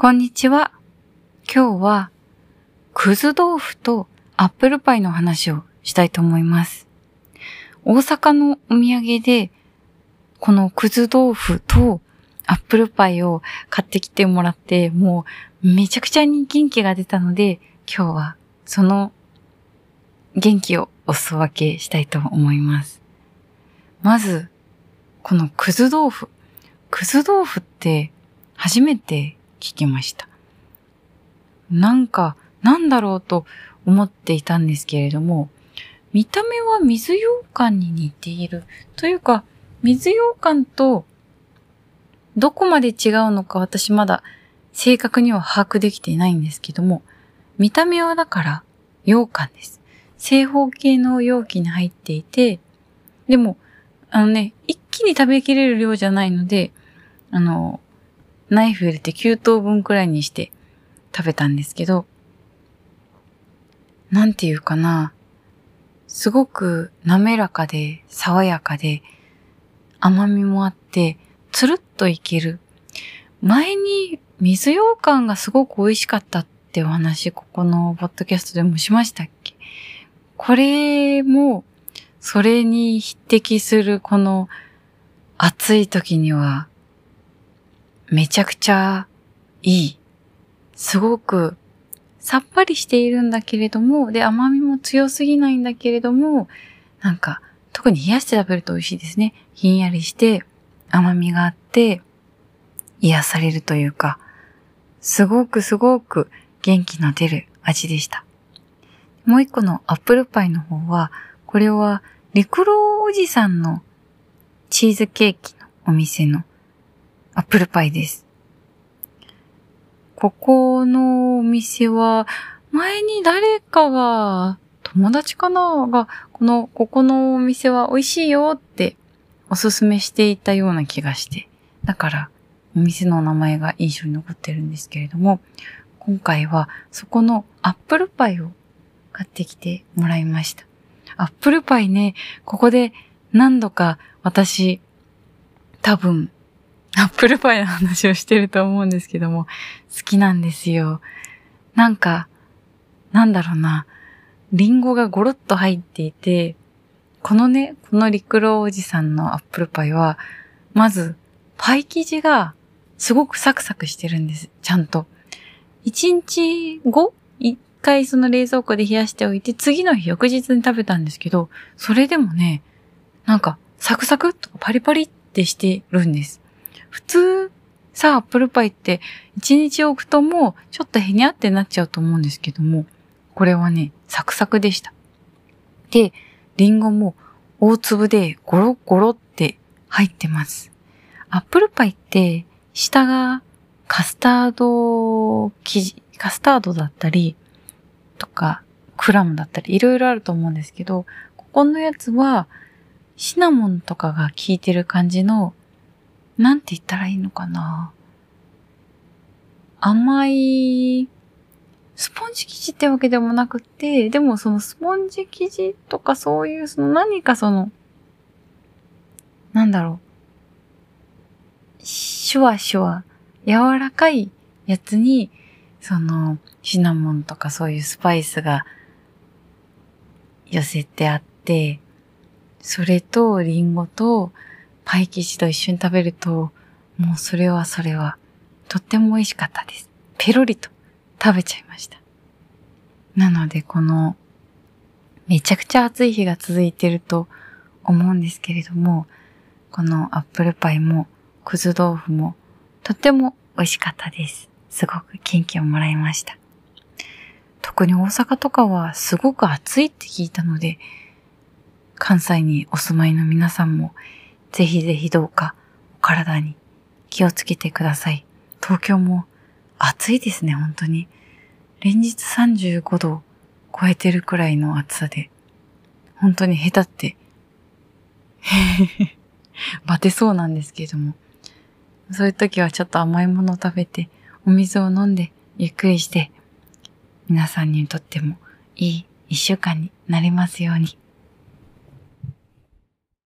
こんにちは。今日は、くず豆腐とアップルパイの話をしたいと思います。大阪のお土産で、このくず豆腐とアップルパイを買ってきてもらって、もうめちゃくちゃに元気が出たので、今日はその元気をお裾分けしたいと思います。まず、このくず豆腐。くず豆腐って初めて聞きました。なんか、なんだろうと思っていたんですけれども、見た目は水羊羹に似ている。というか、水羊羹とどこまで違うのか私まだ正確には把握できていないんですけども、見た目はだから羊羹です。正方形の容器に入っていて、でも、あのね、一気に食べきれる量じゃないので、あの、ナイフ入れて9等分くらいにして食べたんですけど、なんていうかな、すごく滑らかで爽やかで甘みもあって、つるっといける。前に水羊羹がすごく美味しかったってお話、ここのポッドキャストでもしましたっけ？これも、それに匹敵するこの暑い時には、めちゃくちゃいい。すごくさっぱりしているんだけれども、で、甘みも強すぎないんだけれども、なんか、特に冷やして食べると美味しいですね。ひんやりして、甘みがあって、癒されるというか、すごくすごく元気の出る味でした。もう一個のアップルパイの方は、これは陸路おじさんのチーズケーキのお店のアップルパイです。ここのお店は、前に誰かが、友達かなが、この、ここのお店は美味しいよっておすすめしていたような気がして。だから、お店の名前が印象に残ってるんですけれども、今回はそこのアップルパイを買ってきてもらいました。アップルパイね、ここで何度か私、多分、アップルパイの話をしてると思うんですけども、好きなんですよ。なんか、なんだろうな、リンゴがゴロッと入っていて、このね、この陸路おじさんのアップルパイは、まず、パイ生地がすごくサクサクしてるんです。ちゃんと。1日後一回その冷蔵庫で冷やしておいて、次の日翌日に食べたんですけど、それでもね、なんかサクサクとかパリパリってしてるんです。普通、さ、アップルパイって1日置くともちょっとへにゃってなっちゃうと思うんですけども、これはね、サクサクでした。で、リンゴも大粒でゴロゴロって入ってます。アップルパイって下がカスタード生地、カスタードだったりとかクラムだったりいろいろあると思うんですけど、ここのやつはシナモンとかが効いてる感じのなんて言ったらいいのかな。甘い、スポンジ生地ってわけでもなくて、でもそのスポンジ生地とかそういうその何かその、なんだろう、シュワシュワ、柔らかいやつに、その、シナモンとかそういうスパイスが寄せてあって、それとリンゴとパイ生地と一緒に食べると、もうそれはそれは、とっても美味しかったです。ペロリと食べちゃいました。なので、この、めちゃくちゃ暑い日が続いてると思うんですけれども、このアップルパイも、くず豆腐も、とっても美味しかったです。すごく元気をもらいました。特に大阪とかはすごく暑いって聞いたので、関西にお住まいの皆さんも、ぜひぜひどうかお体に気をつけてください。東京も暑いですね、本当に。連日35度を超えてるくらいの暑さで、本当に下手って、バテそうなんですけれども、そういう時はちょっと甘いものを食べて、お水を飲んで、ゆっくりして、皆さんにとってもいい一週間になりますように。